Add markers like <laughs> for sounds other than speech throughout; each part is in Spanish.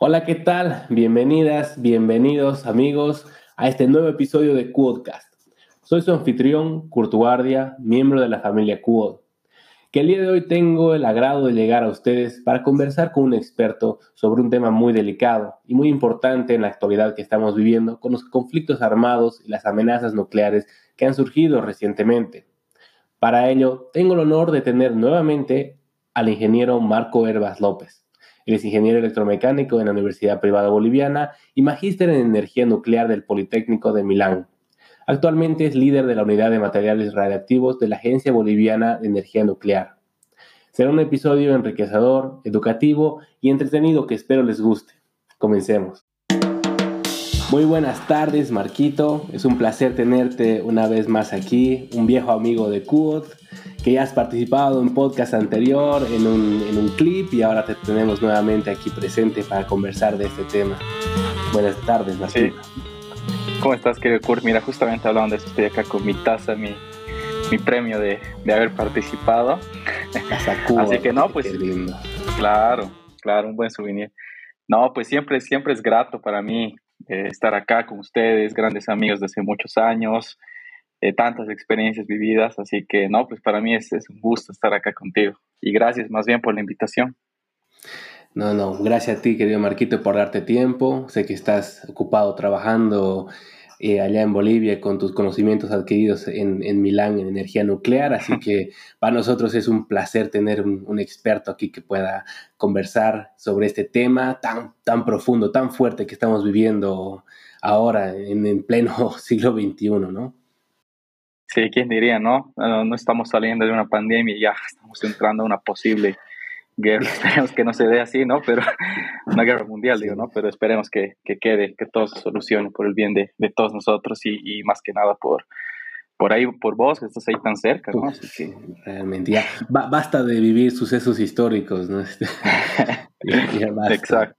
Hola, ¿qué tal? Bienvenidas, bienvenidos amigos a este nuevo episodio de Quodcast. Soy su anfitrión, Kurt Guardia, miembro de la familia Quod, que el día de hoy tengo el agrado de llegar a ustedes para conversar con un experto sobre un tema muy delicado y muy importante en la actualidad que estamos viviendo con los conflictos armados y las amenazas nucleares que han surgido recientemente. Para ello, tengo el honor de tener nuevamente al ingeniero Marco Herbas López él es ingeniero electromecánico en la Universidad Privada Boliviana y magíster en energía nuclear del Politécnico de Milán. Actualmente es líder de la unidad de materiales radiactivos de la Agencia Boliviana de Energía Nuclear. Será un episodio enriquecedor, educativo y entretenido que espero les guste. Comencemos. Muy buenas tardes, Marquito. Es un placer tenerte una vez más aquí, un viejo amigo de CUOT que ya has participado en podcast anterior, en un, en un clip y ahora te tenemos nuevamente aquí presente para conversar de este tema. Buenas tardes, Martín. ¿Cómo estás, querido Kurt? Mira, justamente hablando de eso, estoy acá con mi taza, mi, mi premio de, de, haber participado. <laughs> Así que no, pues... Lindo. Claro, claro, un buen souvenir. No, pues siempre, siempre es grato para mí eh, estar acá con ustedes, grandes amigos de hace muchos años. Eh, tantas experiencias vividas, así que no, pues para mí es, es, un gusto estar acá contigo y gracias más bien por la invitación. No, no, gracias a ti querido Marquito por darte tiempo, sé que estás ocupado trabajando eh, allá en Bolivia con tus conocimientos adquiridos en, en, Milán en energía nuclear, así que para nosotros es un placer tener un, un, experto aquí que pueda conversar sobre este tema tan, tan profundo, tan fuerte que estamos viviendo ahora en, en pleno <laughs> siglo XXI, ¿no? Sí, quién diría, ¿no? ¿no? estamos saliendo de una pandemia y ya estamos entrando a una posible guerra. <laughs> Esperemos que no se dé así, ¿no? Pero <laughs> una guerra mundial, digo, ¿no? Pero esperemos que, que quede, que todo se solucione por el bien de, de todos nosotros y, y, más que nada por, por ahí, por vos, que estás ahí tan cerca, ¿no? Así que... Realmente, ya basta de vivir sucesos históricos, ¿no? <laughs> Exacto.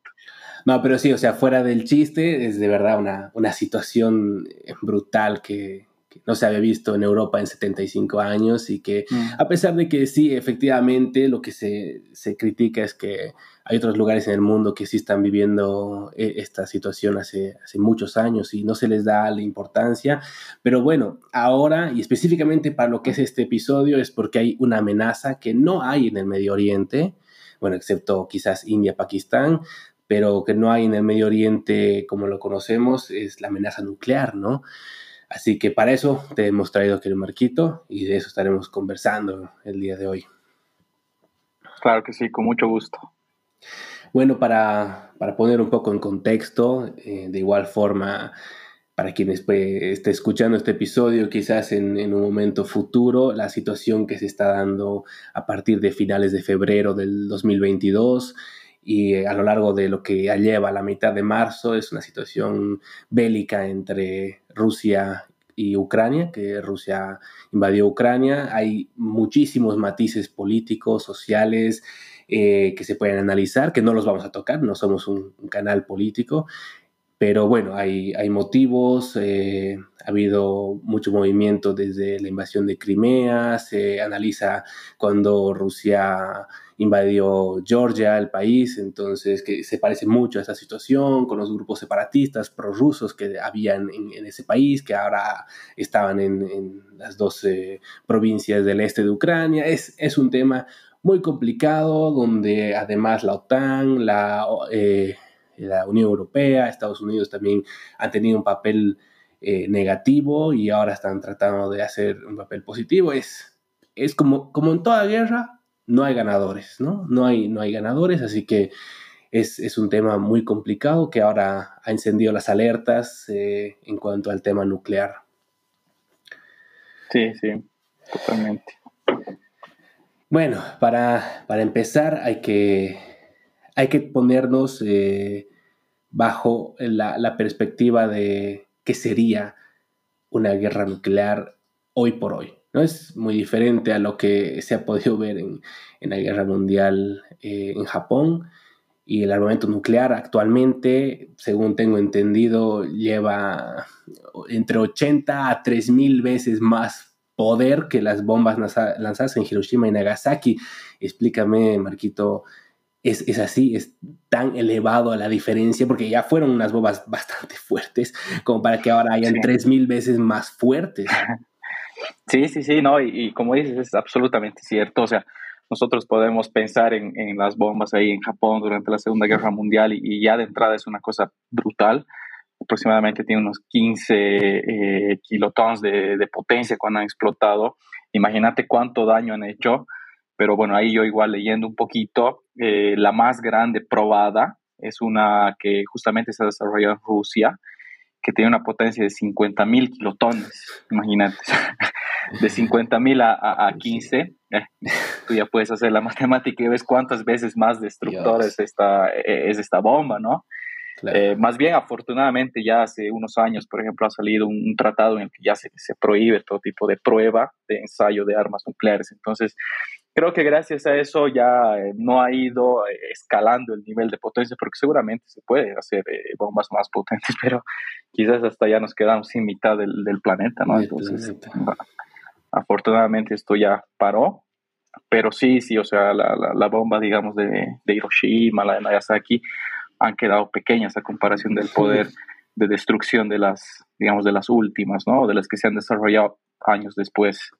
No, pero sí, o sea, fuera del chiste, es de verdad una, una situación brutal que, que no se había visto en Europa en 75 años y que mm. a pesar de que sí, efectivamente, lo que se, se, critica es que hay otros lugares en el mundo que sí están viviendo eh, esta situación hace, hace muchos años y no se les da la importancia, pero bueno, ahora y específicamente para lo que es este episodio es porque hay una amenaza que no hay en el Medio Oriente, bueno, excepto quizás India, Pakistán, pero que no hay en el Medio Oriente como lo conocemos, es la amenaza nuclear, ¿no? Así que para eso te hemos traído aquí el Marquito y de eso estaremos conversando el día de hoy. Claro que sí, con mucho gusto. Bueno, para, para poner un poco en contexto, eh, de igual forma, para quienes pues, esté escuchando este episodio, quizás en, en, un momento futuro, la situación que se está dando a partir de finales de febrero del 2022 y a lo largo de lo que ya lleva la mitad de marzo es una situación bélica entre Rusia y Ucrania, que Rusia invadió Ucrania. Hay muchísimos matices políticos, sociales, eh, que se pueden analizar, que no los vamos a tocar, no somos un, un canal político, pero bueno, hay, hay motivos, eh, ha habido mucho movimiento desde la invasión de Crimea, se analiza cuando Rusia invadió Georgia, el país, entonces que se parece mucho a esa situación con los grupos separatistas prorrusos que habían en, ese país, que ahora estaban en, las 12 provincias del este de Ucrania. Es, es un tema muy complicado donde además la OTAN, la... Eh, la Unión Europea, Estados Unidos también han tenido un papel eh, negativo y ahora están tratando de hacer un papel positivo. Es, es como, como en toda guerra, no hay ganadores, ¿no? No hay, no hay ganadores, así que es, es un tema muy complicado que ahora ha encendido las alertas eh, en cuanto al tema nuclear. Sí, sí, totalmente. Bueno, para, para empezar hay que, hay que ponernos eh, bajo la, la, perspectiva de qué sería una guerra nuclear hoy por hoy. ¿no? Es muy diferente a lo que se ha podido ver en, en la guerra mundial eh, en Japón. Y el armamento nuclear actualmente, según tengo entendido, lleva entre 80 a 3000 veces más poder que las bombas lanzadas en Hiroshima y Nagasaki. Explícame, Marquito, es, es, así, es tan elevado a la diferencia, porque ya fueron unas bombas bastante fuertes, como para que ahora hayan tres mil veces más fuertes. <laughs> Sí, sí, sí, no, y, como dices, es absolutamente cierto. O sea, nosotros podemos pensar en, en las bombas ahí en Japón durante la Segunda Guerra Mundial y, ya de entrada es una cosa brutal. Aproximadamente tiene unos 15 eh, kilotons de, de potencia cuando han explotado. Imagínate cuánto daño han hecho pero bueno, ahí yo igual leyendo un poquito, eh, la más grande probada es una que justamente se ha desarrollado en Rusia, que tiene una potencia de 50 mil kilotones, imagínate, <laughs> de 50 mil a, a, 15, eh, tú ya puedes hacer la matemática y ves cuántas veces más destructora es esta, eh, es esta bomba, ¿no? más bien, afortunadamente, ya hace unos años, por ejemplo, ha salido un, tratado en el que ya se, se, prohíbe todo tipo de prueba de ensayo de armas nucleares. Entonces, creo que gracias a eso ya eh, no ha ido eh, escalando el nivel de potencia, porque seguramente se puede hacer eh, bombas más potentes, <laughs> pero quizás hasta ya nos quedamos sin mitad del, planeta, ¿no? Entonces, afortunadamente esto ya paró, pero sí, sí, o sea, la, la, bomba, digamos, de, de, Hiroshima, la de Nagasaki, han quedado pequeñas a comparación del poder de destrucción de las, digamos, de las últimas, ¿no? De las que se han desarrollado años después.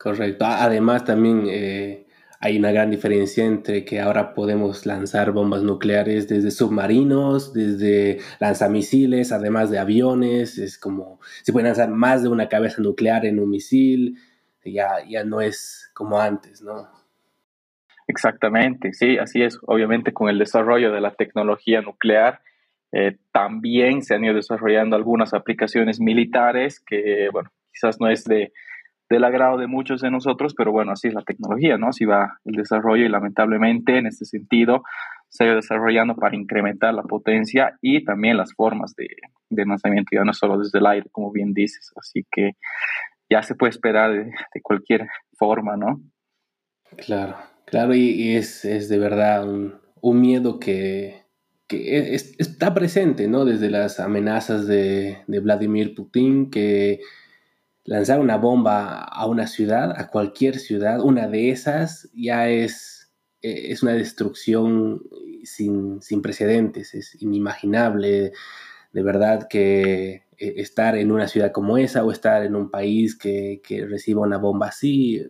Correcto. Además, también eh, hay una gran diferencia entre que ahora podemos lanzar bombas nucleares desde submarinos, desde lanzamisiles, además de aviones. Es como, se puede lanzar más de una cabeza nuclear en un misil. Ya, ya no es como antes, ¿no? Exactamente, sí, así es. Obviamente con el desarrollo de la tecnología nuclear, eh, también se han ido desarrollando algunas aplicaciones militares que, bueno, quizás no es de, del agrado de muchos de nosotros, pero bueno, así es la tecnología, ¿no? Así va el desarrollo y lamentablemente en este sentido se ha ido desarrollando para incrementar la potencia y también las formas de, lanzamiento, ya no solo desde el aire, como bien dices, así que ya se puede esperar de, cualquier forma, ¿no? Claro, claro, y, es, de verdad un, miedo que, está presente, ¿no? Desde las amenazas de, de Vladimir Putin, que lanzar una bomba a una ciudad, a cualquier ciudad, una de esas ya es, eh, es una destrucción sin, precedentes, es inimaginable de verdad que eh, estar en una ciudad como esa o estar en un país que, reciba una bomba así,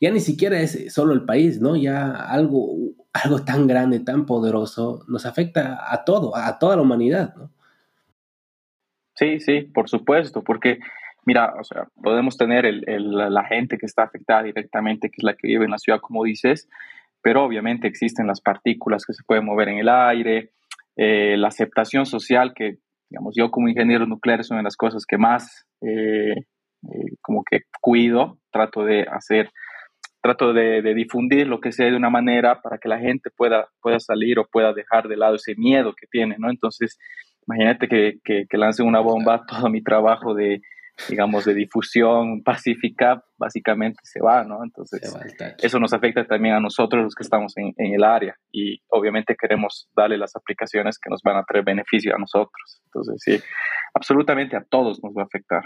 ya ni siquiera es solo el país, ¿no? Ya algo, algo tan grande, tan poderoso, nos afecta a todo, a toda la humanidad, ¿no? Sí, sí, por supuesto, porque Mira, o sea, podemos tener el, la gente que está afectada directamente, que es la que vive en la ciudad, como dices, pero obviamente existen las partículas que se pueden mover en el aire, eh, la aceptación social, que, digamos, yo como ingeniero nuclear es una de las cosas que más eh, eh, como que cuido, trato de hacer, trato de, difundir lo que sea de una manera para que la gente pueda, pueda salir o pueda dejar de lado ese miedo que tiene, ¿no? Entonces, imagínate que, que, que una bomba, todo mi trabajo de digamos, de difusión pacífica, básicamente se va, ¿no? Entonces, eso nos afecta también a nosotros los que estamos en, el área y obviamente queremos darle las aplicaciones que nos van a traer beneficio a nosotros. Entonces, sí, absolutamente a todos nos va a afectar.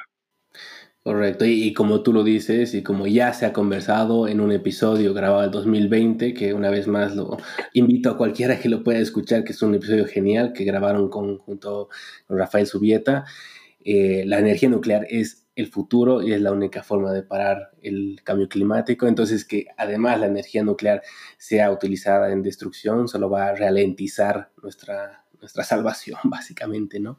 Correcto, y, como tú lo dices, y como ya se ha conversado en un episodio grabado en 2020, que una vez más lo invito a cualquiera que lo pueda escuchar, que es un episodio genial que grabaron con, junto con Rafael Subieta, eh, la energía nuclear es el futuro y es la única forma de parar el cambio climático. Entonces, que además la energía nuclear sea utilizada en destrucción solo va a ralentizar nuestra, nuestra <laughs> salvación, básicamente, ¿no?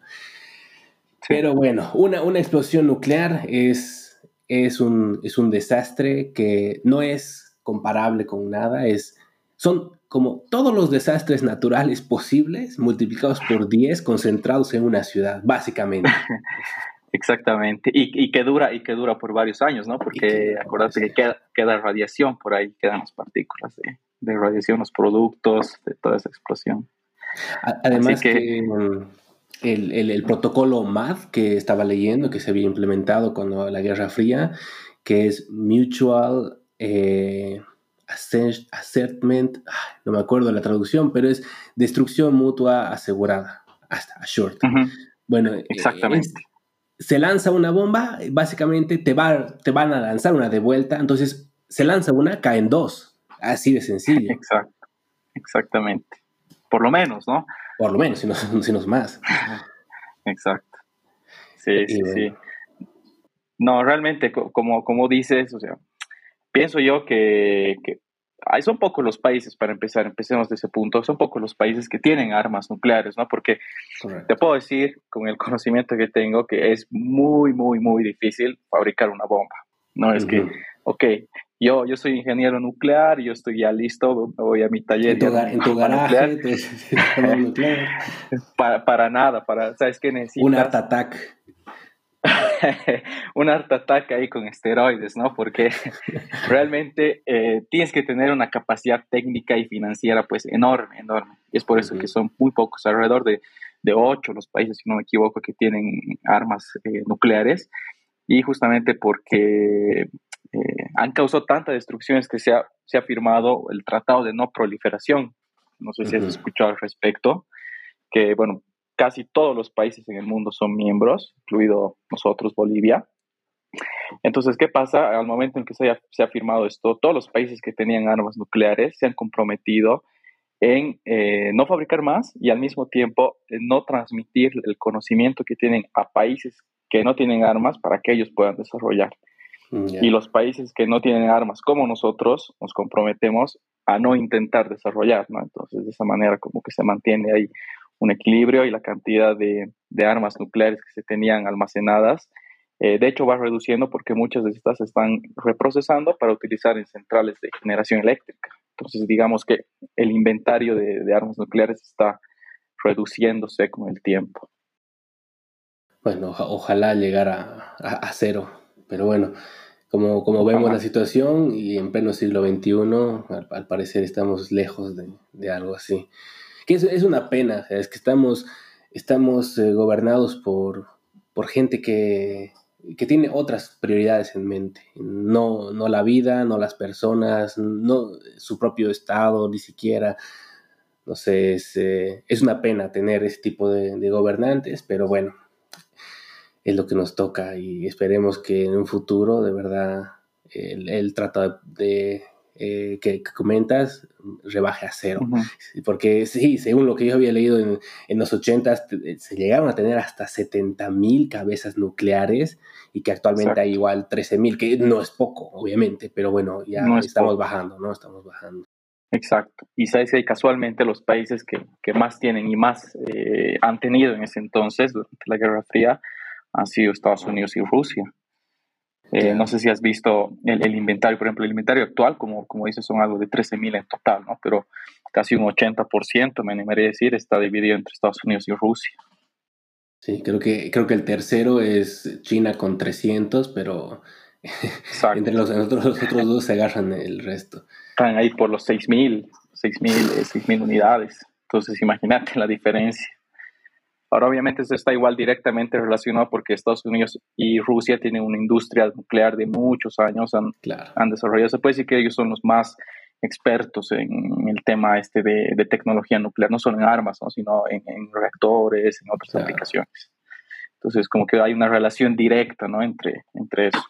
Pero bueno, una, una explosión nuclear es, es, un, es un desastre que no es comparable con nada, es, son como todos los desastres naturales posibles multiplicados por 10 concentrados en una ciudad, básicamente. <laughs> Exactamente, y, que dura y que dura por varios años, ¿no? Porque acuérdate que queda, queda, radiación por ahí, quedan las partículas de, radiación, los productos de toda esa explosión. Además que, mm, el, el, protocolo MAD que estaba leyendo, que se había implementado cuando la Guerra Fría, que es Mutual eh, assertment, no me acuerdo la traducción, pero es destrucción mutua asegurada, hasta assured. Bueno, eh, exactamente. se lanza una bomba, básicamente te, va, te van a lanzar una de vuelta, entonces se lanza una, caen dos, así de sencillo. Exacto. exactamente. Por lo menos, ¿no? Por lo menos, si no, si no es más. <laughs> Exacto. Sí, sí, sí. No, realmente, como, como dices, o sea, pienso yo que, que son pocos los países, para empezar, empecemos de ese punto, son pocos los países que tienen armas nucleares, ¿no? Porque te puedo decir, con el conocimiento que tengo, que es muy, muy, muy difícil fabricar una bomba. No es que, ok, yo, yo soy ingeniero nuclear, yo estoy ya listo, voy a mi taller. En tu, garaje, <laughs> <laughs> para, para nada, para, ¿sabes qué necesitas? Un art attack. <laughs> un art attack ahí con esteroides, ¿no? Porque <laughs> realmente eh, tienes que tener una capacidad técnica y financiera pues enorme, enorme. Y es por eso que son muy pocos, alrededor de, de ocho los países, si no me equivoco, que tienen armas eh, nucleares. Y justamente porque eh, han causado tantas destrucciones que se ha, se ha firmado el Tratado de No Proliferación. No sé si has escuchado al respecto, que bueno, casi todos los países en el mundo son miembros, incluido nosotros, Bolivia. Entonces, ¿qué pasa? Al momento en que se, ha firmado esto, todos los países que tenían armas nucleares se han comprometido en eh, no fabricar más y al mismo tiempo no transmitir el conocimiento que tienen a países que no tienen armas para que ellos puedan desarrollar. Mm, y los países que no tienen armas como nosotros nos comprometemos a no intentar desarrollar, ¿no? Entonces, de esa manera como que se mantiene ahí un equilibrio y la cantidad de, armas nucleares que se tenían almacenadas. Eh, de hecho, va reduciendo porque muchas de estas se están reprocesando para utilizar en centrales de generación eléctrica. Entonces, digamos que el inventario de, armas nucleares está reduciéndose con el tiempo. Bueno, ojalá llegara a, cero, pero bueno, como, como vemos la situación y en pleno siglo XXI, al, parecer estamos lejos de, de algo así que es, una pena, es que estamos, estamos eh, gobernados por, por gente que, que, tiene otras prioridades en mente, no, no la vida, no las personas, no su propio estado, ni siquiera. No sé, es, eh, es una pena tener ese tipo de, gobernantes, pero bueno, es lo que nos toca y esperemos que en un futuro de verdad el, el de, eh, que, comentas rebaje a cero. Porque sí, según lo que yo había leído en, en los 80 eh, se llegaron a tener hasta 70 mil cabezas nucleares y que actualmente hay igual 13 mil, que no es poco, obviamente, pero bueno, ya estamos bajando, ¿no? Estamos bajando. Exacto. Y sabes que casualmente los países que, que más tienen y más eh, han tenido en ese entonces, durante la Guerra Fría, han sido Estados Unidos y Rusia. Eh, no sé si has visto el, inventario, por ejemplo, el inventario actual, como, como dices, son algo de 13.000 en total, ¿no? Pero casi un 80%, me animaría a decir, está dividido entre Estados Unidos y Rusia. Sí, creo que, creo que el tercero es China con 300, pero <laughs> entre los, otros, los otros dos se agarran el resto. Están ahí por los 6.000, 6.000 unidades. Entonces, imagínate la diferencia. Ahora, obviamente, eso está igual directamente relacionado porque Estados Unidos y Rusia tienen una industria nuclear de muchos años, han, han desarrollado. Se puede decir que ellos son los más expertos en el tema este de, tecnología nuclear, no solo en armas, sino en, reactores, en otras aplicaciones. Entonces, como que hay una relación directa ¿no? entre, entre eso.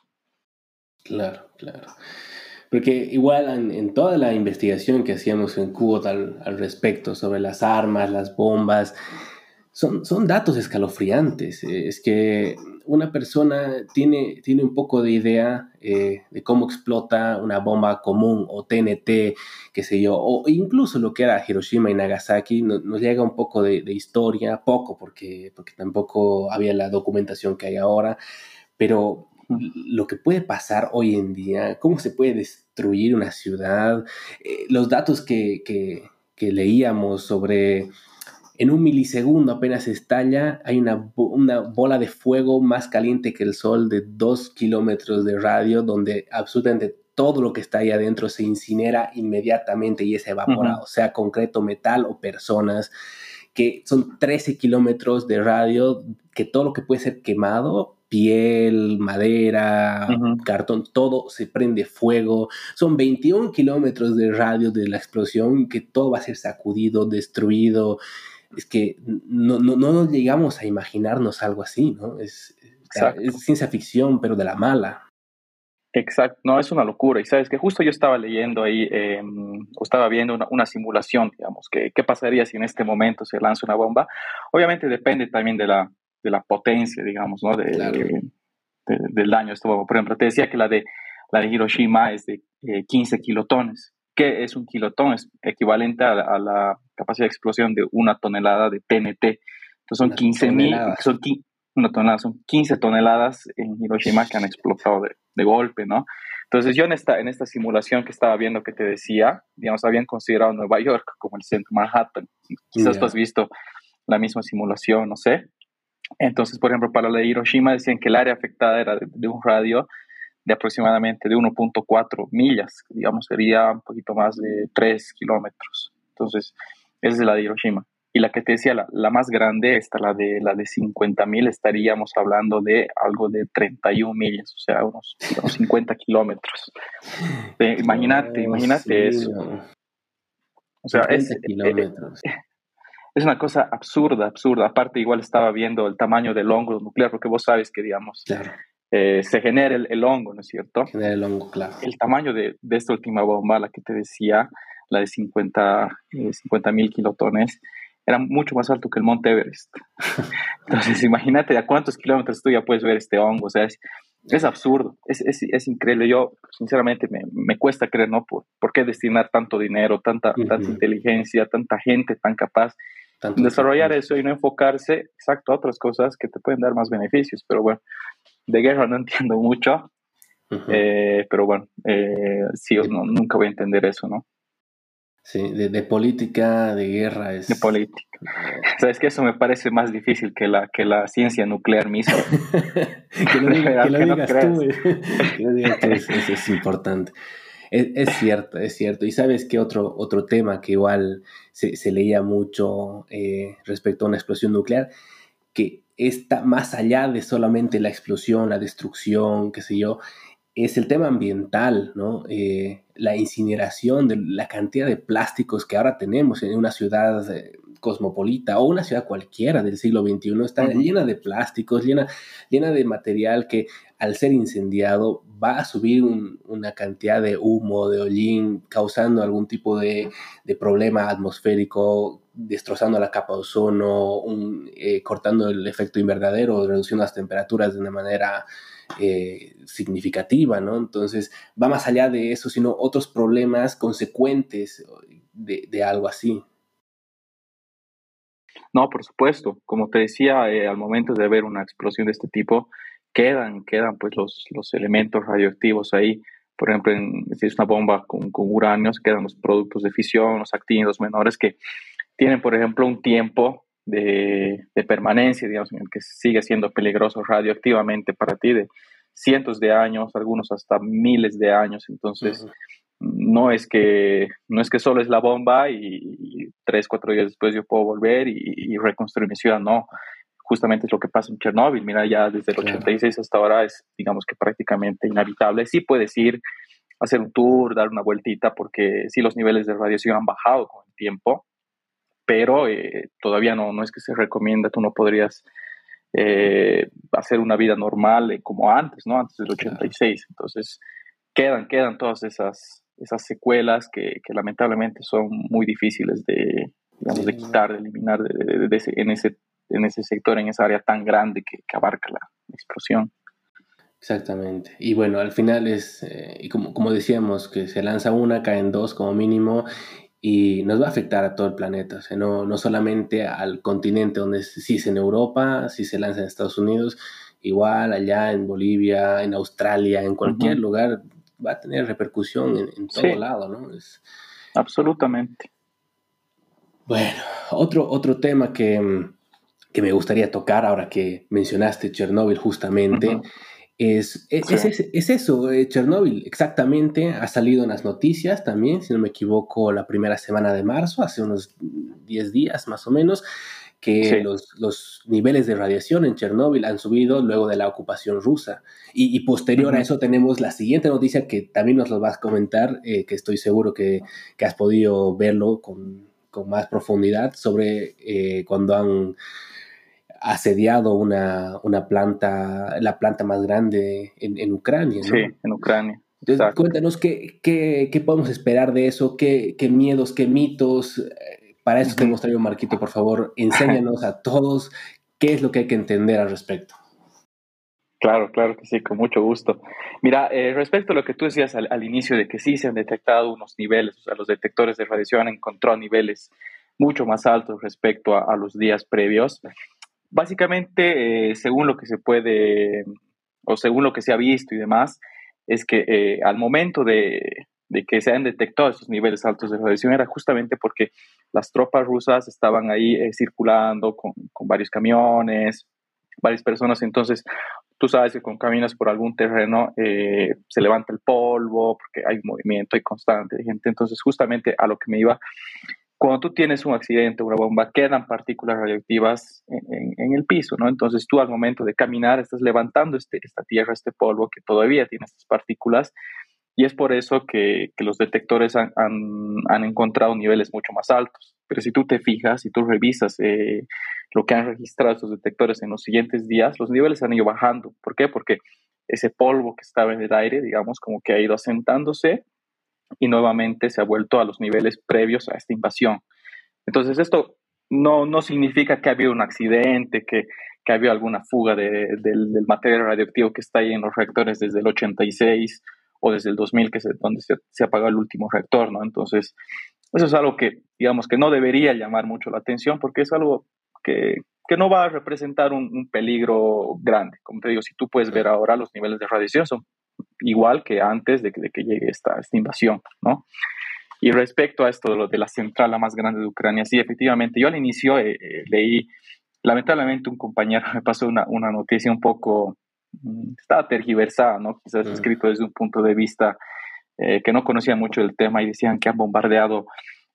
Claro, claro. Porque igual en, toda la investigación que hacíamos en Cuba al, al respecto sobre las armas, las bombas, son, son datos escalofriantes. Eh, es que una persona tiene, tiene un poco de idea eh, de cómo explota una bomba común o TNT, qué sé yo, o incluso lo que era Hiroshima y Nagasaki, nos llega un poco de, historia, poco, porque, porque tampoco había la documentación que hay ahora, pero lo que puede pasar hoy en día, cómo se puede destruir una ciudad, eh, los datos que, que leíamos sobre en un milisegundo apenas estalla, hay una, una, bola de fuego más caliente que el sol de dos kilómetros de radio, donde absolutamente todo lo que está ahí adentro se incinera inmediatamente y es evaporado, sea concreto, metal o personas, que son 13 kilómetros de radio, que todo lo que puede ser quemado, piel, madera, cartón, todo se prende fuego. Son 21 kilómetros de radio de la explosión, que todo va a ser sacudido, destruido es que no, no, no nos llegamos a imaginarnos algo así, ¿no? Es, es, ciencia ficción, pero de la mala. Exacto, no, es una locura. Y sabes que justo yo estaba leyendo ahí, em, o estaba viendo una, simulación, digamos, que qué pasaría si en este momento se lanza una bomba. Obviamente depende también de la, de la potencia, digamos, ¿no? De, del daño de esta bomba. Por ejemplo, te decía que la de, la de Hiroshima es de 15 eh, kilotones. ¿Qué es un kilotón? Es equivalente a, la capacidad de explosión de una tonelada de TNT. Entonces son 15 mil, son, una tonelada, son 15 toneladas en Hiroshima que han explotado de, de, golpe, ¿no? Entonces yo en esta, en esta simulación que estaba viendo que te decía, digamos, habían considerado Nueva York como el centro Manhattan. Quizás tú has visto la misma simulación, no sé. Entonces, por ejemplo, para la de Hiroshima decían que el área afectada era de, un radio de aproximadamente de 1.4 millas, digamos, sería un poquito más de 3 kilómetros. Entonces, esa es la de Hiroshima. Y la que te decía, la, más grande, esta, la de, la de 50 mil, estaríamos hablando de algo de 31 millas, o sea, unos, 50 <laughs> kilómetros. imagínate, imagínate eso. O sea, es, eh, kilómetros. es una cosa absurda, absurda. Aparte, igual estaba viendo el tamaño del hongo nuclear, porque vos sabes que, digamos, eh, se genera el, hongo, ¿no es cierto? Genera el hongo, claro. El tamaño de, de, esta última bomba, la que te decía, la de 50 eh, mil kilotones, era mucho más alto que el Monte Everest. <laughs> Entonces, imagínate a cuántos kilómetros tú ya puedes ver este hongo. O sea, es, es absurdo, es, es, es, increíble. Yo, sinceramente, me, me, cuesta creer, ¿no? ¿Por, ¿Por qué destinar tanto dinero, tanta, tanta inteligencia, tanta gente tan capaz en desarrollar eso y no enfocarse, exacto, a otras cosas que te pueden dar más beneficios? Pero bueno, de guerra no <laughs> entiendo mucho, eh, pero bueno, eh, sí, no, nunca voy a entender eso, ¿no? Sí, de, política, de guerra. Es... De política. <laughs> Sabes que eso me parece más difícil que la, que la ciencia nuclear misma. <laughs> que lo, <laughs> digas tú. que lo digas tú, es, importante. Es, cierto, es cierto. Y sabes que otro, otro tema que igual se, se leía mucho eh, respecto a una explosión nuclear, que está más allá de solamente la explosión, la destrucción, qué sé yo, es el tema ambiental, ¿no? Eh, la incineración de la cantidad de plásticos que ahora tenemos en una ciudad eh, cosmopolita o una ciudad cualquiera del siglo XXI está llena de plásticos, llena, llena de material que al ser incendiado va a subir una cantidad de humo, de hollín, causando algún tipo de, problema atmosférico, destrozando la capa de ozono, eh, cortando el efecto invernadero, reduciendo las temperaturas de una manera eh, significativa, ¿no? Entonces, va más allá de eso, sino otros problemas consecuentes de, algo así. No, por supuesto. Como te decía, eh, al momento de ver una explosión de este tipo, quedan, quedan pues los, los elementos radioactivos ahí. Por ejemplo, si es una bomba con, con uranio, quedan los productos de fisión, los actínidos menores que tienen, por ejemplo, un tiempo de, permanencia, digamos, en el que sigue siendo peligroso radioactivamente para ti de cientos de años, algunos hasta miles de años. Entonces, no, es que, no es que solo es la bomba y, tres, cuatro días después yo puedo volver y, reconstruir mi ciudad, no. Justamente es lo que pasa en Chernóbil. Mira, ya desde el 86 hasta ahora es, digamos que prácticamente inhabitable. Sí puedes ir, hacer un tour, dar una vueltita, porque sí los niveles de radiación han bajado con el tiempo, pero eh, todavía no, no es que se recomienda, tú no podrías eh, hacer una vida normal eh, como antes, ¿no? Antes del 86. Entonces, quedan, quedan todas esas, esas secuelas que, lamentablemente son muy difíciles de, digamos, de quitar, de eliminar de, en, ese, en ese sector, en esa área tan grande que, abarca la explosión. Exactamente. Y bueno, al final es, y como, como decíamos, que se lanza una, caen dos como mínimo, y nos va a afectar a todo el planeta, o sea, no, no solamente al continente donde si es en Europa, si se lanza en Estados Unidos, igual allá en Bolivia, en Australia, en cualquier lugar, va a tener repercusión en, todo lado, ¿no? Es... Absolutamente. Bueno, otro, otro tema que, que, me gustaría tocar ahora que mencionaste Chernóbil justamente. Es, es, es, eso, eh, Chernóbil, exactamente, ha salido en las noticias también, si no me equivoco, la primera semana de marzo, hace unos 10 días más o menos, que los, los, niveles de radiación en Chernóbil han subido luego de la ocupación rusa. Y, posterior a eso tenemos la siguiente noticia que también nos lo vas a comentar, eh, que estoy seguro que, que, has podido verlo con, con más profundidad sobre eh, cuando han asediado una, una, planta, la planta más grande en, Ucrania. Sí, en Ucrania. Entonces, cuéntanos qué, qué, qué, podemos esperar de eso, qué, qué miedos, qué mitos. Para eso te hemos traído, Marquito, por favor, <laughs> enséñanos a todos qué es lo que hay que entender al respecto. Claro, claro que sí, con mucho gusto. Mira, eh, respecto a lo que tú decías al, inicio de que sí se han detectado unos niveles, o sea, los detectores de radiación han encontrado niveles mucho más altos respecto a, los días previos. Básicamente, eh, según lo que se puede, o según lo que se ha visto y demás, es que eh, al momento de, que se han detectado esos niveles altos de radiación era justamente porque las tropas rusas estaban ahí circulando con, con varios camiones, varias personas, entonces tú sabes que cuando caminas por algún terreno eh, se levanta el polvo porque hay movimiento, hay constante de gente. Entonces, justamente a lo que me iba, cuando tú tienes un accidente, una bomba, quedan partículas radioactivas en, el piso, ¿no? Entonces tú al momento de caminar estás levantando este, esta tierra, este polvo que todavía tiene estas partículas y es por eso que, los detectores han, encontrado niveles mucho más altos. Pero si tú te fijas, y tú revisas eh, lo que han registrado estos detectores en los siguientes días, los niveles han ido bajando. ¿Por qué? Porque ese polvo que estaba en el aire, digamos, como que ha ido asentándose y nuevamente se ha vuelto a los niveles previos a esta invasión. Entonces, esto no, no significa que ha habido un accidente, que, que ha habido alguna fuga del, del material radioactivo que está ahí en los reactores desde el 86 o desde el 2000, que es donde se, se apagó el último reactor, ¿no? Entonces, eso es algo que, digamos, que no debería llamar mucho la atención porque es algo que, que no va a representar un, peligro grande. Como te digo, si tú puedes ver ahora los niveles de radiación son igual que antes de que, de que llegue esta, esta invasión, ¿no? Y respecto a esto de, lo de la central, la más grande de Ucrania, sí, efectivamente, yo al inicio eh, eh, leí, lamentablemente un compañero <laughs> me pasó una, una noticia un poco Mm, estaba tergiversada, ¿no? Quizás escrito desde un punto de vista eh, que no conocía mucho el tema y decían que han bombardeado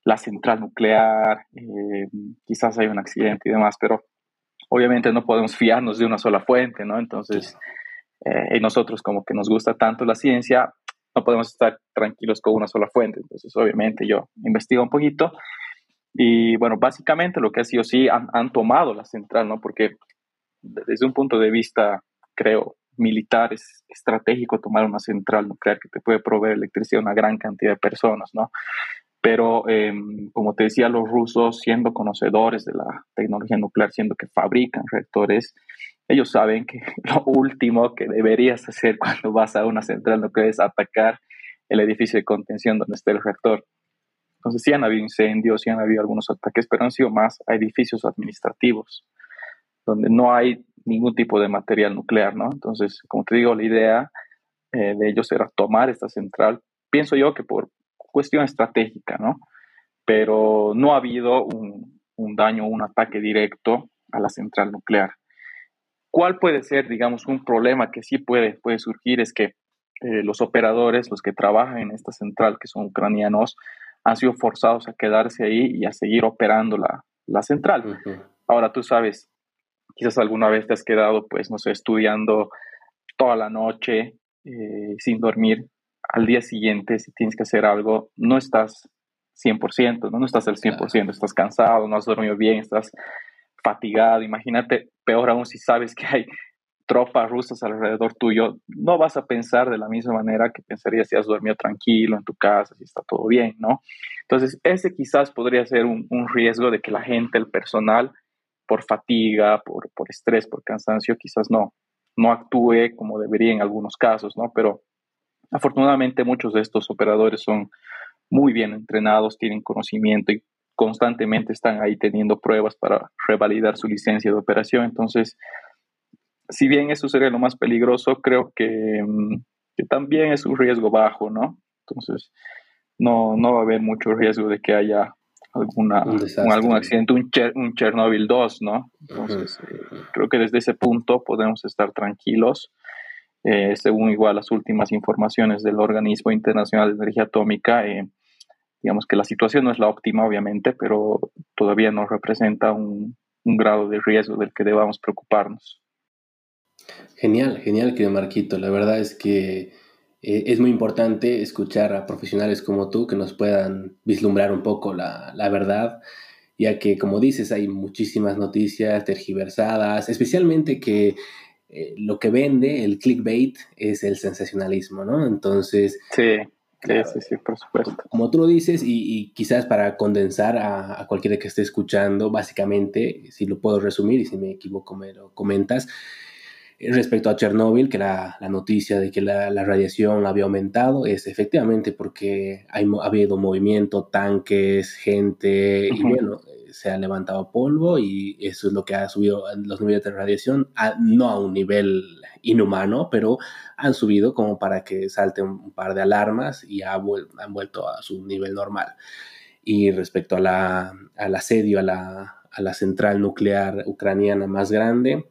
la central nuclear, eh, quizás hay un accidente y demás, pero obviamente no podemos fiarnos de una sola fuente, ¿no? Entonces, eh, y nosotros como que nos gusta tanto la ciencia, no podemos estar tranquilos con una sola fuente. Entonces, obviamente yo investigo un poquito y bueno, básicamente lo que ha sido sí han, han tomado la central, ¿no? Porque desde un punto de vista creo, militar, es estratégico tomar una central nuclear que te puede proveer electricidad a una gran cantidad de personas, ¿no? Pero, em, como te decía, los rusos, siendo conocedores de la tecnología nuclear, siendo que fabrican reactores, ellos saben que <laughs> lo último que deberías hacer cuando vas a una central nuclear es atacar el edificio de contención donde está el reactor. Entonces, sí han habido incendios, sí han habido algunos ataques, pero han sido más a edificios administrativos, donde no hay ningún tipo de material nuclear, ¿no? Entonces, como te digo, la idea eh, de ellos era tomar esta central, pienso yo que por cuestión estratégica, ¿no? Pero no ha habido un, un daño, un ataque directo a la central nuclear. ¿Cuál puede ser, digamos, un problema que sí puede, puede surgir? Es que eh, los operadores, los que trabajan en esta central, que son ucranianos, han sido forzados a quedarse ahí y a seguir operando la, la central. Ahora tú sabes, Quizás alguna vez te has quedado, pues, no sé, estudiando toda la noche eh, sin dormir. Al día siguiente, si tienes que hacer algo, no estás 100%, ¿no? no estás al 100%, estás cansado, no has dormido bien, estás fatigado. Imagínate, peor aún si sabes que hay tropas rusas alrededor tuyo, no vas a pensar de la misma manera que pensarías si has dormido tranquilo en tu casa, si está todo bien, ¿no? Entonces, ese quizás podría ser un, un riesgo de que la gente, el personal, por fatiga, por, por estrés, por cansancio, quizás no, no actúe como debería en algunos casos, ¿no? Pero afortunadamente muchos de estos operadores son muy bien entrenados, tienen conocimiento y constantemente están ahí teniendo pruebas para revalidar su licencia de operación. Entonces, si bien eso sería lo más peligroso, creo que, mm, que también es un riesgo bajo, ¿no? Entonces, no, no va a haber mucho riesgo de que haya alguna, algún accidente, un, un, Chernobyl 2, ¿no? Entonces, eh, creo que desde ese punto podemos estar tranquilos. Eh, según igual las últimas informaciones del Organismo Internacional de Energía Atómica, eh, digamos que la situación no es la óptima, obviamente, pero todavía no representa un, un grado de riesgo del que debamos preocuparnos. Genial, genial, querido Marquito. La verdad es que eh, es muy importante escuchar a profesionales como tú que nos puedan vislumbrar un poco la, verdad ya que como dices hay muchísimas noticias tergiversadas, especialmente que eh, lo que vende el clickbait es el sensacionalismo, ¿no? Entonces... Sí. Sí, sí, por supuesto. Como tú lo dices, y, quizás para condensar a, a, cualquiera que esté escuchando, básicamente, si lo puedo resumir y si me equivoco me lo comentas, Respecto a Chernóbil, que la, la noticia de que la, la, radiación había aumentado es efectivamente porque hay, ha habido movimiento, tanques, gente, y bueno, se ha levantado polvo y eso es lo que ha subido los niveles de radiación, no a un nivel inhumano, pero han subido como para que salte un, par de alarmas y ha han vuelto a su nivel normal. Y respecto a la, al asedio a la, a la central nuclear ucraniana más grande,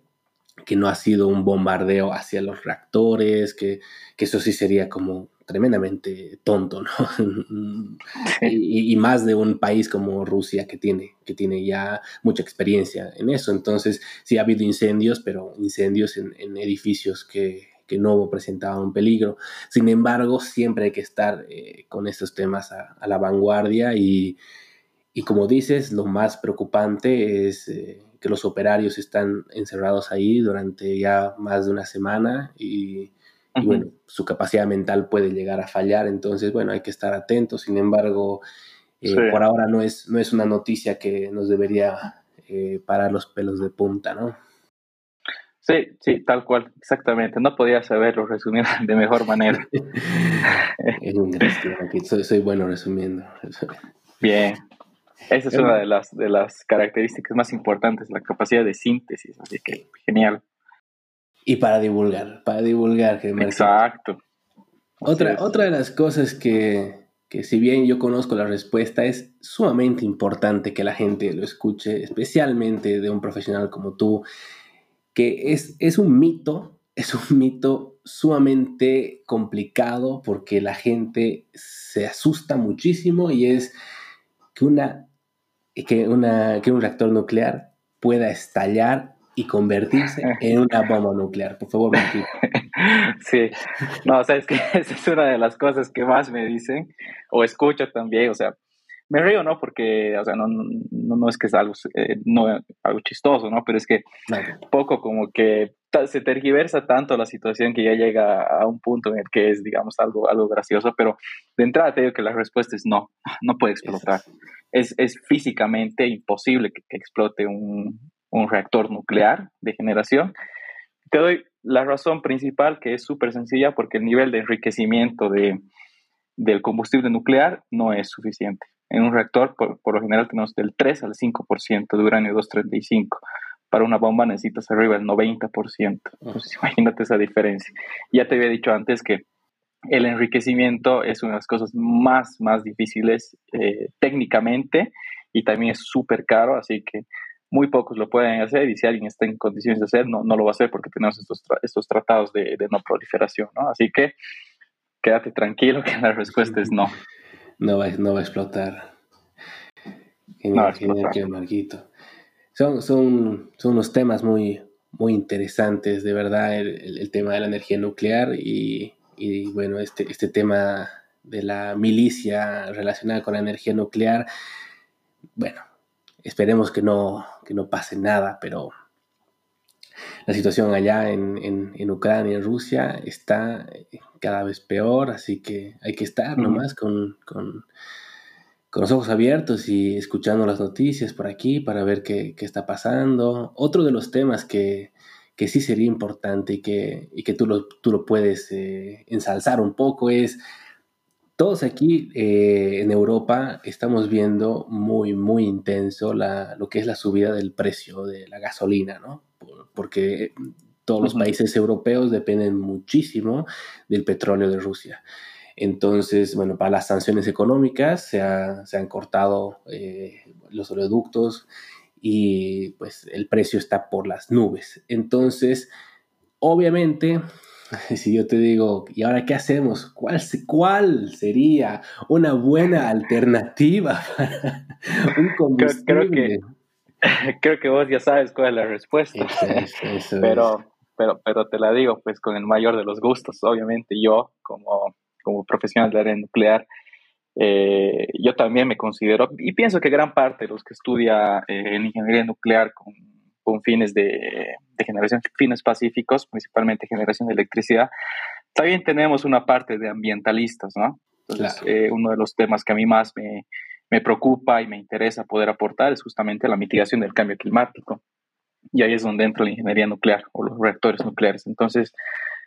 que no ha sido un bombardeo hacia los reactores, que, que eso sí sería como tremendamente tonto, ¿no? <laughs> y, y, más de un país como Rusia que tiene, que tiene ya mucha experiencia en eso. Entonces, sí ha habido incendios, pero incendios en, en edificios que, que, no presentaban un peligro. Sin embargo, siempre hay que estar eh, con estos temas a, a la vanguardia y, y, como dices, lo más preocupante es... Eh, que los operarios están encerrados ahí durante ya más de una semana y, bueno, su capacidad mental puede llegar a fallar, entonces bueno, hay que estar atentos, sin embargo, eh, por ahora no es, no es una noticia que nos debería eh, parar los pelos de punta, ¿no? Sí, sí, tal cual, exactamente. No podía saberlo resumir <laughs> de mejor manera. <laughs> es un soy, soy bueno resumiendo. Bien, esa es una de las, de las características más importantes, la capacidad de síntesis, así que genial. Y para divulgar, para divulgar. Exacto. Otra, otra de las cosas que, que si bien yo conozco la respuesta, es sumamente importante que la gente lo escuche, especialmente de un profesional como tú, que es, es un mito, es un mito sumamente complicado porque la gente se asusta muchísimo y es que una que, una, que un reactor nuclear pueda estallar y convertirse <laughs> en una bomba nuclear. Por favor, <laughs> Sí, no, o sea, es que <laughs> esa es una de las cosas que más me dicen, o escucho también, o sea, me río, ¿no? Porque, o sea, no, no, no es que es algo, eh, no, algo chistoso, ¿no? Pero es que poco como que se tergiversa tanto la situación que ya llega a un punto en el que es, digamos, algo, algo gracioso, pero de entrada te digo que la respuesta es no, no puede explotar. Es, es físicamente imposible que, explote un, un, reactor nuclear de generación. Te doy la razón principal, que es súper sencilla, porque el nivel de enriquecimiento de, del combustible nuclear no es suficiente. En un reactor, por, lo general, tenemos del 3 al 5% de uranio 235. Para una bomba necesitas arriba del 90%. Entonces, imagínate esa diferencia. Ya te había dicho antes que el enriquecimiento es una de las cosas más, más difíciles eh, técnicamente y también es súper caro, así que muy pocos lo pueden hacer y si alguien está en condiciones de hacer, no, no lo va a hacer porque tenemos estos, estos tratados de, de, no proliferación, ¿no? Así que quédate tranquilo que la respuesta es no no va, no va a explotar. Genial, genial, Marquito. Son, son, son unos temas muy, muy interesantes, de verdad, el, el tema de la energía nuclear y, y, bueno, este, este tema de la milicia relacionada con la energía nuclear. Bueno, esperemos que no, que no pase nada, pero la situación allá en, en, en, Ucrania, en Rusia, está cada vez peor, así que hay que estar nomás con, con, con, los ojos abiertos y escuchando las noticias por aquí para ver qué, qué está pasando. Otro de los temas que, que sí sería importante y que, y que tú, lo, tú lo puedes eh, ensalzar un poco es todos aquí eh, en Europa estamos viendo muy, muy intenso la, lo que es la subida del precio de la gasolina, ¿no? porque todos los países europeos dependen muchísimo del petróleo de Rusia. Entonces, bueno, para las sanciones económicas se, han cortado eh, los oleoductos y pues el precio está por las nubes. Entonces, obviamente, <laughs> si yo te digo, ¿y ahora qué hacemos? ¿Cuál, cuál sería una buena alternativa <laughs> para un combustible? <laughs> Creo que, vos ya sabes cuál es la respuesta. pero, pero, pero te la digo, pues con el mayor de los gustos, obviamente yo como, como profesional de área nuclear, eh, yo también me considero, y pienso que gran parte de los que estudia eh, en ingeniería nuclear con, con fines de, de, generación, fines pacíficos, principalmente generación de electricidad, también tenemos una parte de ambientalistas, ¿no? Entonces, eh, uno de los temas que a mí más me, me preocupa y me interesa poder aportar es justamente la mitigación del cambio climático. Y ahí es donde entra la ingeniería nuclear o los reactores nucleares. Entonces,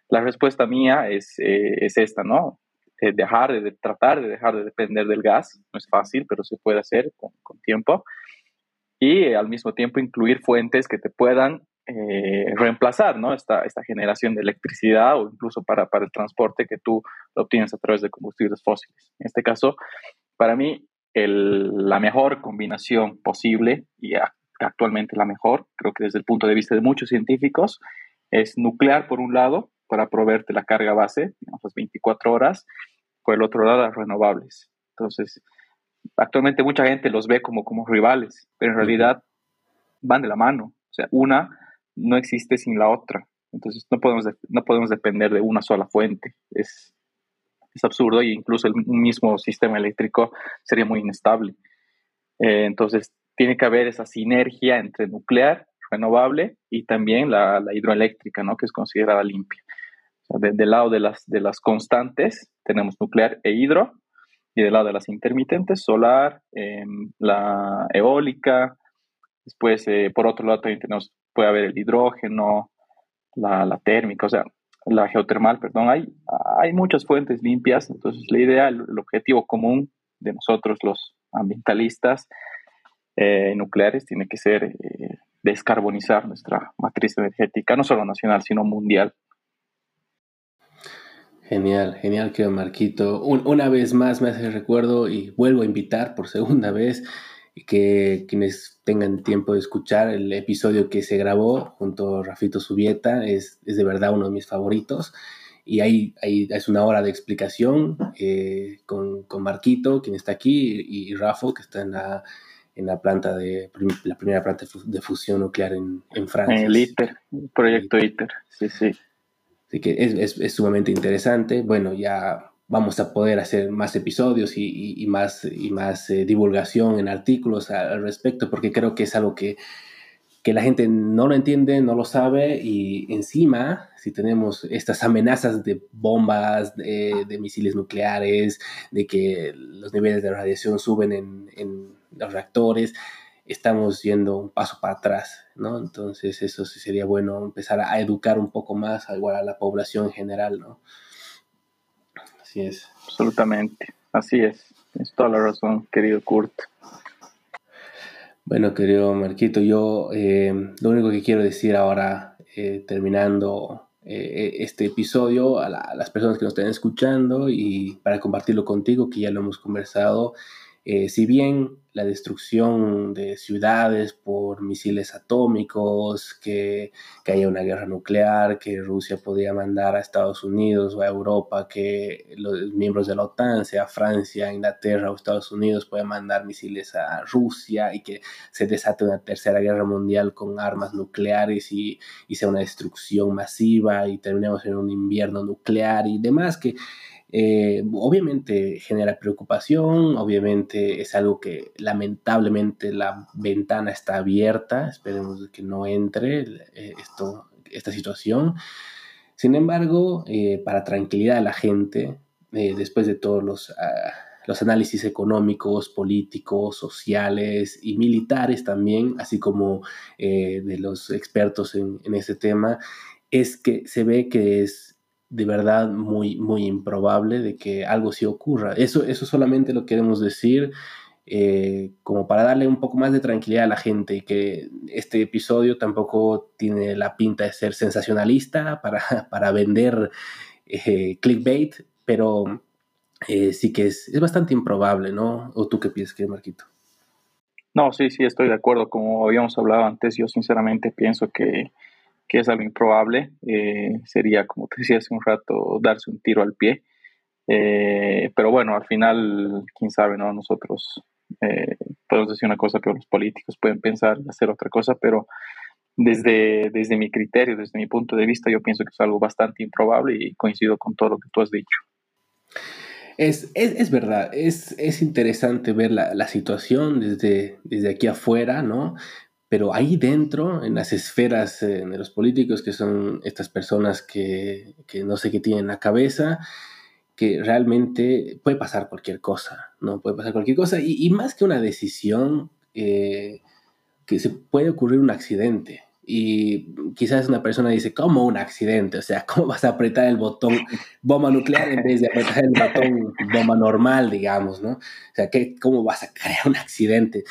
la respuesta mía es, es esta, ¿no? Eh, dejar de, tratar de dejar de depender del gas. No es fácil, pero se puede hacer con, tiempo. Y eh, al mismo tiempo incluir fuentes que te puedan eh, reemplazar ¿no? esta, esta generación de electricidad o incluso para, para el transporte que tú lo obtienes a través de combustibles fósiles. En este caso, para mí, el, la mejor combinación posible y actualmente la mejor, creo que desde el punto de vista de muchos científicos, es nuclear por un lado para proveerte la carga base, digamos, las 24 horas, por el otro lado las renovables. Entonces, actualmente mucha gente los ve como, como rivales, pero en realidad van de la mano. O sea, una no existe sin la otra. Entonces, no podemos, no podemos depender de una sola fuente. Es, es absurdo e incluso el mismo sistema eléctrico sería muy inestable. Eh, entonces, tiene que haber esa sinergia entre nuclear, renovable y también la, hidroeléctrica, ¿no? que es considerada limpia del lado de las, de las constantes tenemos nuclear e hidro, y del lado de las intermitentes, solar, em, la eólica, después eh, por otro lado también tenemos, puede haber el hidrógeno, la, la, térmica, o sea, la geotermal, perdón, hay, hay muchas fuentes limpias, entonces la idea, el, objetivo común de nosotros los ambientalistas eh, nucleares tiene que ser eh, descarbonizar nuestra matriz energética, no solo nacional, sino mundial. Genial, genial, querido Marquito. una vez más me hace recuerdo y vuelvo a invitar por segunda vez que quienes tengan tiempo de escuchar el episodio que se grabó junto a Rafito Subieta es, es de verdad uno de mis favoritos. Y ahí, ahí es una hora de explicación eh, con, con, Marquito, quien está aquí, y, y Rafo, que está en la, en la planta de la primera planta de fusión nuclear en, en Francia. En el ITER, proyecto ITER, sí, sí. Así que es, es, sumamente interesante. Bueno, ya vamos a poder hacer más episodios y, y, más, y más eh, divulgación en artículos al respecto, porque creo que es algo que, que la gente no lo entiende, no lo sabe, y encima, si tenemos estas amenazas de bombas, de, de misiles nucleares, de que los niveles de radiación suben en, en los reactores, estamos yendo un paso para atrás, ¿no? Entonces eso sí sería bueno empezar a, educar un poco más igual a la población en general, ¿no? Así es. Absolutamente, así es. Es toda la razón, querido Kurt. Bueno, querido Marquito, yo eh, lo único que quiero decir ahora, eh, terminando eh, este episodio, a, a, las personas que nos estén escuchando y para compartirlo contigo, que ya lo hemos conversado, eh, si bien la destrucción de ciudades por misiles atómicos, que, que, haya una guerra nuclear, que Rusia podría mandar a Estados Unidos o a Europa, que los miembros de la OTAN, sea Francia, Inglaterra o Estados Unidos, puedan mandar misiles a Rusia y que se desate una tercera guerra mundial con armas nucleares y, y sea una destrucción masiva y terminemos en un invierno nuclear y demás, que eh, obviamente genera preocupación, obviamente es algo que lamentablemente la ventana está abierta, esperemos que no entre eh, esto, esta situación. Sin embargo, eh, para tranquilidad de la gente, después de todos los, ah, los análisis económicos, políticos, sociales y militares también, así como de los expertos en, en este tema, es que se ve que es de verdad muy, muy improbable de que algo sí ocurra. Eso, eso solamente lo queremos decir eh, como para darle un poco más de tranquilidad a la gente y que este episodio tampoco tiene la pinta de ser sensacionalista para, <laughs> para vender eh, clickbait, pero eh, sí que es, es, bastante improbable, ¿no? ¿O tú qué piensas, que Marquito? No, sí, sí, estoy de acuerdo. Como habíamos hablado antes, yo sinceramente pienso que que es algo improbable. Eh, sería, como te decía hace un rato, darse un tiro al pie. Eh, pero bueno, al final, quién sabe, ¿no? Nosotros eh, podemos decir una cosa, pero los políticos pueden pensar y hacer otra cosa, pero desde, desde mi criterio, desde mi punto de vista, yo pienso que es algo bastante improbable y coincido con todo lo que tú has dicho. Es, es, verdad, es, es, interesante ver la, la, situación desde, desde aquí afuera, ¿no? Pero ahí dentro, en las esferas eh, de los políticos, que son estas personas que, que no sé qué tienen en la cabeza, que realmente puede pasar cualquier cosa, ¿no? Puede pasar cualquier cosa y, más que una decisión, eh, que se puede ocurrir un accidente. Y quizás una persona dice, ¿cómo un accidente? O sea, <laughs> ¿cómo vas a apretar el botón bomba nuclear en vez de apretar el botón bomba normal, digamos, ¿no? O sea, ¿qué, ¿cómo vas a crear un accidente?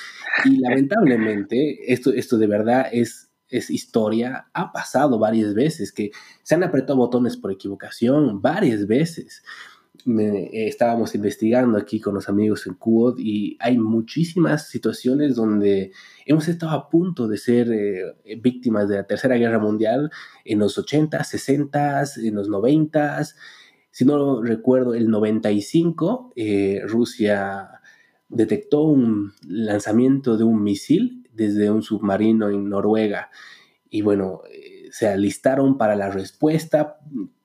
Y lamentablemente, esto, esto de verdad es, es historia, ha pasado varias veces, que se han apretado botones por equivocación varias veces eh, estábamos investigando aquí con los amigos en QOD y hay muchísimas situaciones donde hemos estado a punto de ser eh, víctimas de la Tercera Guerra Mundial en los 80, 60, en los 90. Si no recuerdo, el 95, eh, Rusia detectó un lanzamiento de un misil desde un submarino en Noruega. Y bueno, se alistaron para la respuesta,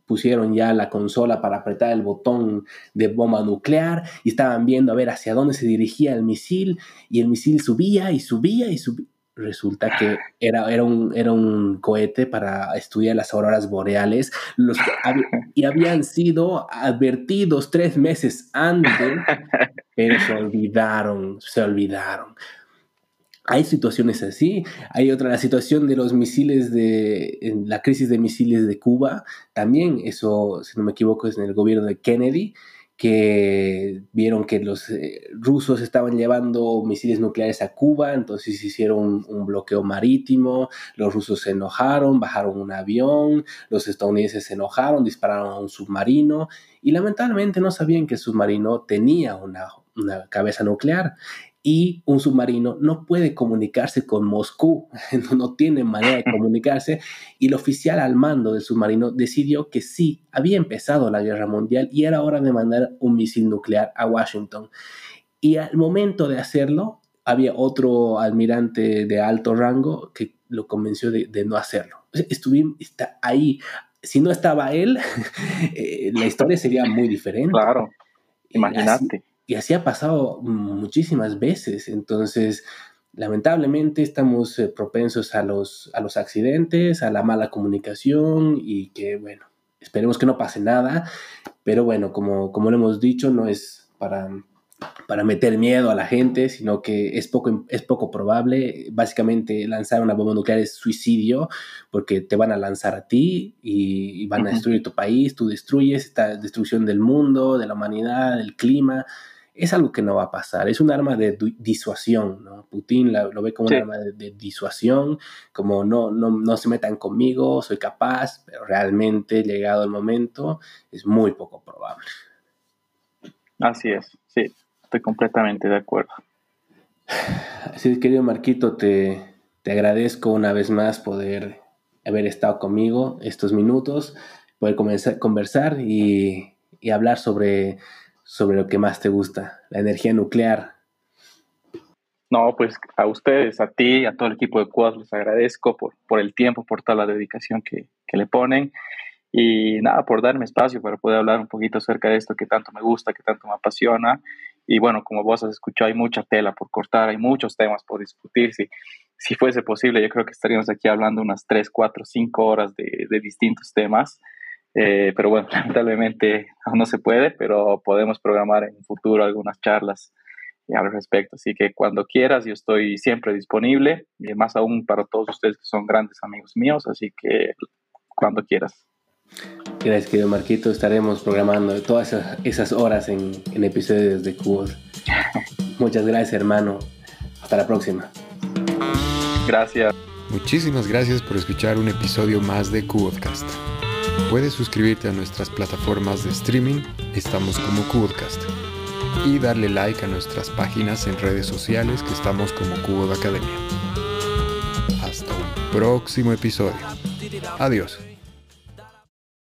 pusieron ya la consola para apretar el botón de bomba nuclear y estaban viendo a ver hacia dónde se dirigía el misil y el misil subía y subía y subía. Resulta que era, era, un, era un cohete para estudiar las auroras boreales los y habían sido advertidos tres meses antes, pero se olvidaron, se olvidaron. Hay situaciones así. Hay otra, la situación de los misiles de, la crisis de misiles de Cuba. También eso, si no me equivoco, es en el gobierno de Kennedy, que vieron que los eh, rusos estaban llevando misiles nucleares a Cuba, entonces hicieron un, bloqueo marítimo, los rusos se enojaron, bajaron un avión, los estadounidenses se enojaron, dispararon a un submarino y lamentablemente no sabían que el submarino tenía una, una cabeza nuclear y un submarino no puede comunicarse con Moscú, <laughs> no tiene manera de <laughs> comunicarse, y el oficial al mando del submarino decidió que sí, había empezado la guerra mundial y era hora de mandar un misil nuclear a Washington. Y al momento de hacerlo, había otro almirante de alto rango que lo convenció de, no hacerlo. Estuvimos está ahí. Si no estaba él, <laughs> eh, la historia sería muy diferente. Claro, imagínate. Y así ha pasado muchísimas veces. Entonces, lamentablemente estamos eh, propensos a los, a los accidentes, a la mala comunicación y que, bueno, esperemos que no pase nada. Pero bueno, como, como lo hemos dicho, no es para, para meter miedo a la gente, sino que es poco, es poco probable. Básicamente lanzar una bomba nuclear es suicidio porque te van a lanzar a ti y, van a destruir tu país, tú destruyes esta destrucción del mundo, de la humanidad, del clima es algo que no va a pasar, es un arma de disuasión, ¿no? Putin lo ve como un arma de, disuasión, como no, no, no se metan conmigo, soy capaz, pero realmente llegado el momento es muy poco probable. Así es, sí, estoy completamente de acuerdo. Así querido Marquito, te, te agradezco una vez más poder haber estado conmigo estos minutos, poder comenzar, conversar y, y hablar sobre sobre lo que más te gusta, la energía nuclear. No, pues a ustedes, a ti, a todo el equipo de Quad les agradezco por, por el tiempo, por toda la dedicación que, que, le ponen y nada, por darme espacio para poder hablar un poquito acerca de esto que tanto me gusta, que tanto me apasiona. Y bueno, como vos has escuchado, hay mucha tela por cortar, hay muchos temas por discutir. Si, si fuese posible, yo creo que estaríamos aquí hablando unas 3, 4, 5 horas de, de distintos temas. Eh, pero bueno, <laughs> lamentablemente no se puede, pero podemos programar en futuro algunas charlas al respecto. Así que cuando quieras, yo estoy siempre disponible, y más aún para todos ustedes que son grandes amigos míos, así que cuando quieras. Gracias, querido Marquito. Estaremos programando todas esas, horas en, en episodios de QOD. <laughs> Muchas gracias, hermano. Hasta la próxima. Gracias. Muchísimas gracias por escuchar un episodio más de QODcast. Puedes suscribirte a nuestras plataformas de streaming, estamos como Cubodcast, y darle like a nuestras páginas en redes sociales que estamos como Cubo de Academia. Hasta un próximo episodio. Adiós.